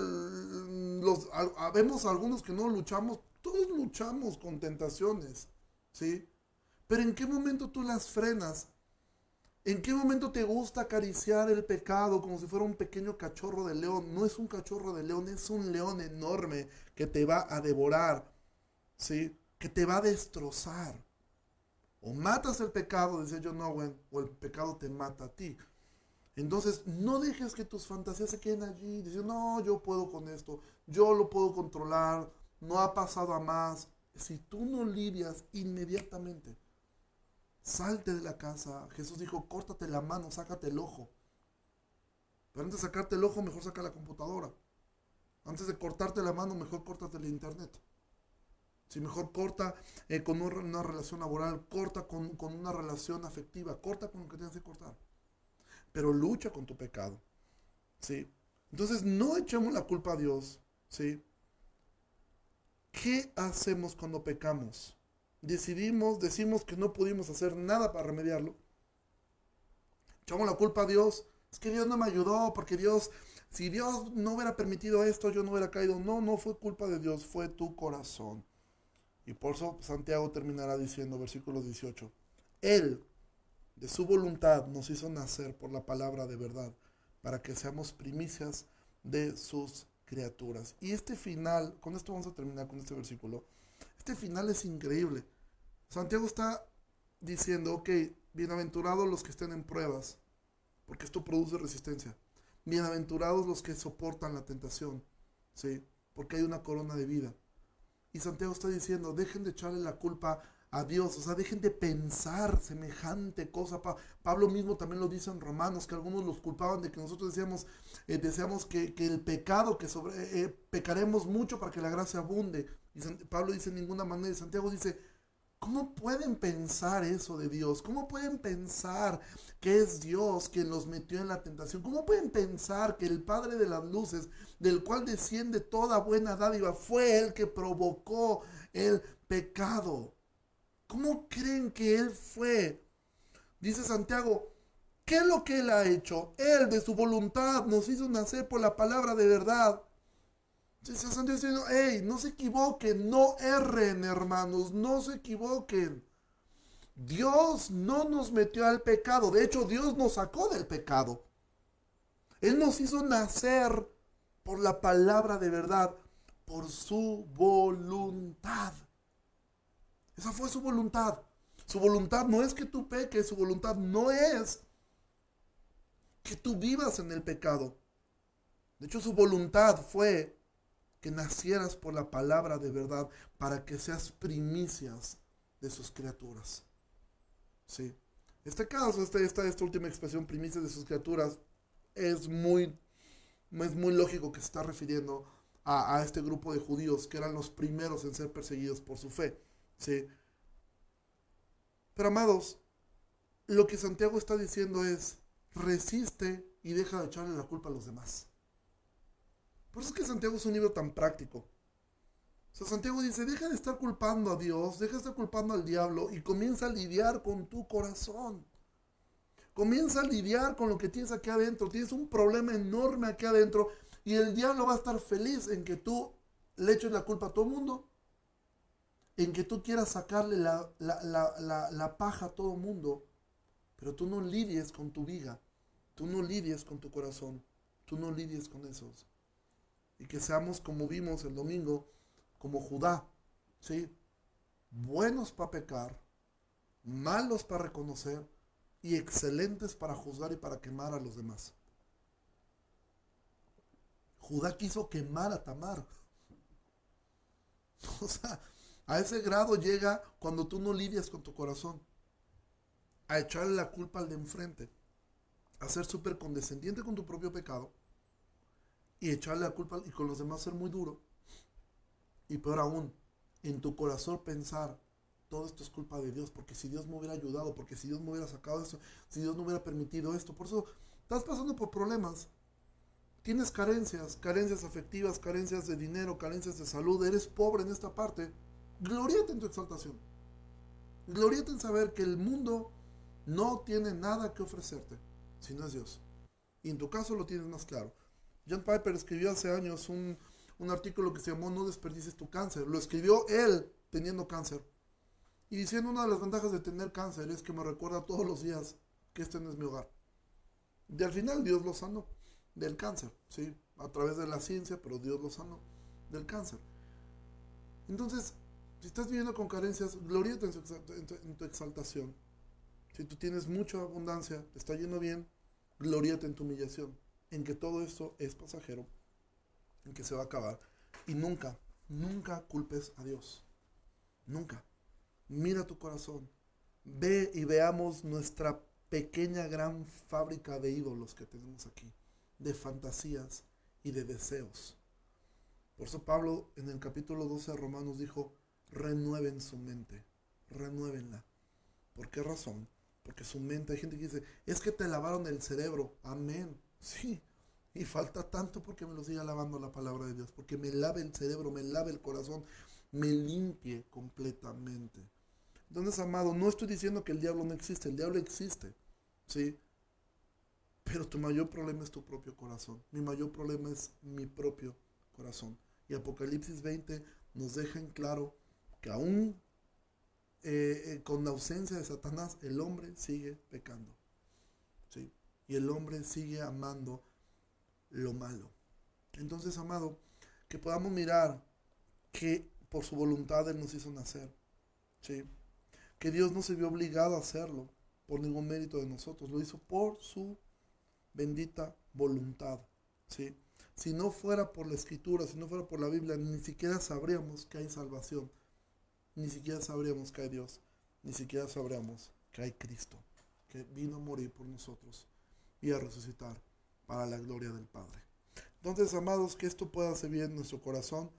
los, vemos algunos que no luchamos, todos luchamos con tentaciones, ¿sí? Pero ¿en qué momento tú las frenas? ¿En qué momento te gusta acariciar el pecado como si fuera un pequeño cachorro de león? No es un cachorro de león, es un león enorme que te va a devorar, ¿sí? Que te va a destrozar. O matas el pecado, dice John Owen, o el pecado te mata a ti. Entonces, no dejes que tus fantasías se queden allí. Dices, no, yo puedo con esto, yo lo puedo controlar, no ha pasado a más. Si tú no lidias inmediatamente Salte de la casa. Jesús dijo, córtate la mano, sácate el ojo. Pero antes de sacarte el ojo, mejor saca la computadora. Antes de cortarte la mano, mejor córtate el internet. Si mejor corta eh, con una relación laboral, corta con, con, una relación afectiva, corta con lo que tienes que cortar. Pero lucha con tu pecado. ¿Sí? Entonces no echemos la culpa a Dios. ¿Sí? ¿Qué hacemos cuando pecamos? Decidimos, decimos que no pudimos hacer nada para remediarlo, echamos la culpa a Dios, es que Dios no me ayudó, porque Dios, si Dios no hubiera permitido esto, yo no hubiera caído. No, no fue culpa de Dios, fue tu corazón. Y por eso Santiago terminará diciendo, versículo 18, Él, de su voluntad, nos hizo nacer por la palabra de verdad, para que seamos primicias de sus criaturas. Y este final, con esto vamos a terminar con este versículo, este final es increíble. Santiago está diciendo, ok, bienaventurados los que estén en pruebas, porque esto produce resistencia. Bienaventurados los que soportan la tentación, ¿sí? Porque hay una corona de vida. Y Santiago está diciendo, dejen de echarle la culpa a Dios, o sea, dejen de pensar semejante cosa. Pablo mismo también lo dice en Romanos, que algunos los culpaban de que nosotros decíamos, eh, deseamos que, el pecado, que sobre, eh, pecaremos mucho para que la gracia abunde. Y Pablo dice en ninguna manera, y Santiago dice, ¿Cómo pueden pensar eso de Dios? ¿Cómo pueden pensar que es Dios quien los metió en la tentación? ¿Cómo pueden pensar que el Padre de las Luces, del cual desciende toda buena dádiva, fue el que provocó el pecado? ¿Cómo creen que Él fue? Dice Santiago, ¿qué es lo que Él ha hecho? Él de su voluntad nos hizo nacer por la palabra de verdad diciendo, hey, no se equivoquen, no erren, hermanos, no se equivoquen. Dios no nos metió al pecado, de hecho Dios nos sacó del pecado. Él nos hizo nacer por la palabra de verdad, por su voluntad. Esa fue su voluntad. Su voluntad no es que tú peques, su voluntad no es que tú vivas en el pecado. De hecho, su voluntad fue que nacieras por la palabra de verdad para que seas primicias de sus criaturas. Sí. Este caso, esta, esta, esta última expresión, primicias de sus criaturas, es muy, es muy lógico que se está refiriendo a, a, este grupo de judíos que eran los primeros en ser perseguidos por su fe. ¿sí? Pero amados, lo que Santiago está diciendo es, resiste y deja de echarle la culpa a los demás. Por eso es que Santiago es un libro tan práctico. O sea, Santiago dice, deja de estar culpando a Dios, deja de estar culpando al diablo y comienza a lidiar con tu corazón. Comienza a lidiar con lo que tienes aquí adentro. Tienes un problema enorme aquí adentro y el diablo va a estar feliz en que tú le eches la culpa a todo el mundo. En que tú quieras sacarle la, paja a todo el mundo. Pero tú no lidies con tu viga. Tú no lidies con tu corazón. Tú no lidies con esos y que seamos como vimos el domingo, como Judá, ¿sí? Buenos para pecar, malos para reconocer y excelentes para juzgar y para quemar a los demás. Judá quiso quemar a Tamar. O sea, a ese grado llega cuando tú no lidias con tu corazón. A echarle la culpa al de enfrente. A ser súper condescendiente con tu propio pecado y echarle la culpa y con los demás ser muy duro. Y peor aún, en tu corazón pensar, todo esto es culpa de Dios, porque si Dios me hubiera ayudado, porque si Dios me hubiera sacado eso, si Dios no hubiera permitido esto, por eso estás pasando por problemas. Tienes carencias, carencias afectivas, carencias de dinero, carencias de salud, eres pobre en esta parte. Gloriate en tu exaltación. Gloriate en saber que el mundo no tiene nada que ofrecerte, si no es Dios. Y en tu caso lo tienes más claro. John Piper escribió hace años un, artículo que se llamó No desperdices tu cáncer. Lo escribió él teniendo cáncer. Y diciendo una de las ventajas de tener cáncer es que me recuerda todos los días que este no es mi hogar. Y al final Dios lo sanó del cáncer, ¿sí? A través de la ciencia, pero Dios lo sanó del cáncer. Entonces, si estás viviendo con carencias, glorieta en, en, tu exaltación. Si tú tienes mucha abundancia, te está yendo bien, glorieta en tu humillación en que todo esto es pasajero, en que se va a acabar. Y nunca, nunca culpes a Dios. Nunca. Mira tu corazón. Ve y veamos nuestra pequeña gran fábrica de ídolos que tenemos aquí, de fantasías y de deseos. Por eso Pablo en el capítulo 12 de Romanos dijo, renueven su mente, renuévenla. ¿Por qué razón? Porque su mente, hay gente que dice, es que te lavaron el cerebro. Amén. Sí, y falta tanto porque me lo siga lavando la palabra de Dios, porque me lave el cerebro, me lave el corazón, me limpie completamente. Entonces, amado, no estoy diciendo que el diablo no existe, el diablo existe, ¿sí? Pero tu mayor problema es tu propio corazón. Mi mayor problema es mi propio corazón. Y Apocalipsis 20 nos deja en claro que aún eh, eh, con la ausencia de Satanás, el hombre sigue pecando. Y el hombre sigue amando lo malo. Entonces, amado, que podamos mirar que por su voluntad Él nos hizo nacer. ¿sí? Que Dios no se vio obligado a hacerlo por ningún mérito de nosotros. Lo hizo por su bendita voluntad. ¿sí? Si no fuera por la escritura, si no fuera por la Biblia, ni siquiera sabríamos que hay salvación. Ni siquiera sabríamos que hay Dios. Ni siquiera sabríamos que hay Cristo, que vino a morir por nosotros y a resucitar para la gloria del Padre. Entonces, amados, que esto pueda ser bien en nuestro corazón,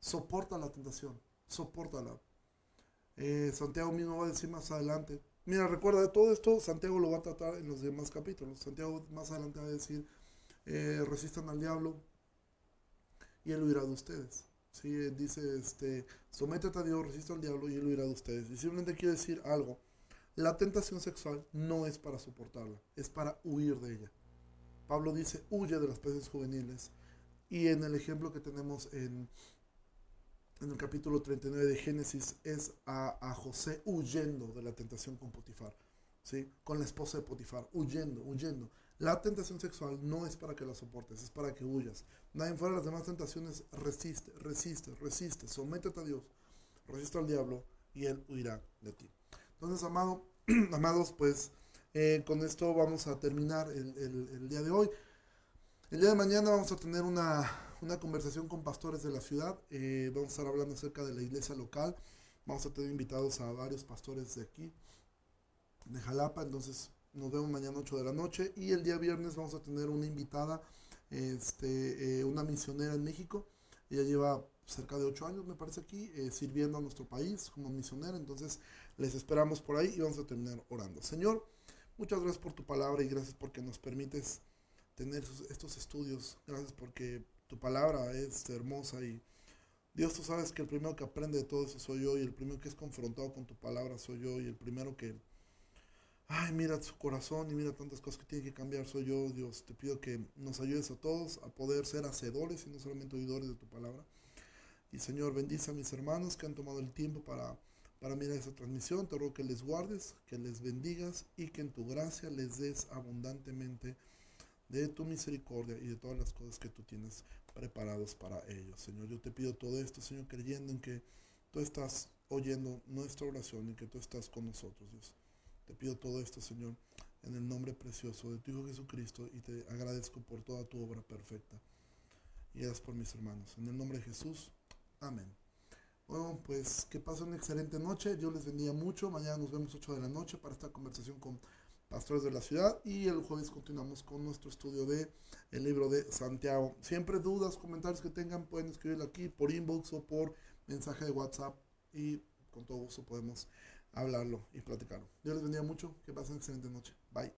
soporta la tentación, soportala. Eh, Santiago mismo va a decir más adelante, Mira, recuerda todo esto, Santiago lo va a tratar en los demás capítulos. Santiago más adelante va a decir, eh, resistan al diablo y él huirá de ustedes. ¿Sí? Dice, este, sométete a Dios, resista al diablo y él huirá de ustedes. Y simplemente quiere decir algo. La tentación sexual no es para soportarla, es para huir de ella. Pablo dice, huye de las peces juveniles. Y en el ejemplo que tenemos en en el capítulo 39 de Génesis es a, José huyendo de la tentación con Potifar, ¿sí? con la esposa de Potifar, huyendo, huyendo. La tentación sexual no es para que la soportes, es para que huyas. Nadie fuera de las demás tentaciones, resiste, resiste, resiste, sométete a Dios, resiste al diablo y él huirá de ti. Entonces, amado, amados, pues eh, con esto vamos a terminar el, día de hoy. El día de mañana vamos a tener una, una conversación con pastores de la ciudad. Eh, vamos a estar hablando acerca de la iglesia local. Vamos a tener invitados a varios pastores de aquí, de Jalapa. Entonces nos vemos mañana 8 de la noche. Y el día viernes vamos a tener una invitada, este, eh, una misionera en México. Ella lleva cerca de 8 años, me parece aquí, eh, sirviendo a nuestro país como misionera. Entonces les esperamos por ahí y vamos a terminar orando. Señor, muchas gracias por tu palabra y gracias porque nos permites tener estos estudios. Gracias porque tu palabra es hermosa y Dios tú sabes que el primero que aprende de todo eso soy yo y el primero que es confrontado con tu palabra soy yo y el primero que, ay, mira su corazón y mira tantas cosas que tiene que cambiar soy yo, Dios. Te pido que nos ayudes a todos a poder ser hacedores y no solamente oidores de tu palabra. Y Señor, bendice a mis hermanos que han tomado el tiempo para, para mirar esa transmisión. Te ruego que les guardes, que les bendigas y que en tu gracia les des abundantemente de tu misericordia y de todas las cosas que tú tienes preparados para ellos. Señor, yo te pido todo esto, Señor, creyendo en que tú estás oyendo nuestra oración y que tú estás con nosotros, Dios. Te pido todo esto, Señor, en el nombre precioso de tu Hijo Jesucristo y te agradezco por toda tu obra perfecta. Y gracias por mis hermanos. En el nombre de Jesús. Amén. Bueno, pues que pasen una excelente noche. Dios les bendiga mucho. Mañana nos vemos 8 de la noche para esta conversación con pastores de la ciudad y el jueves continuamos con nuestro estudio de el libro de Santiago. Siempre dudas, comentarios que tengan pueden escribirlo aquí por inbox o por mensaje de WhatsApp y con todo gusto podemos hablarlo y platicarlo. Dios les bendiga mucho, que pasen excelente noche. Bye.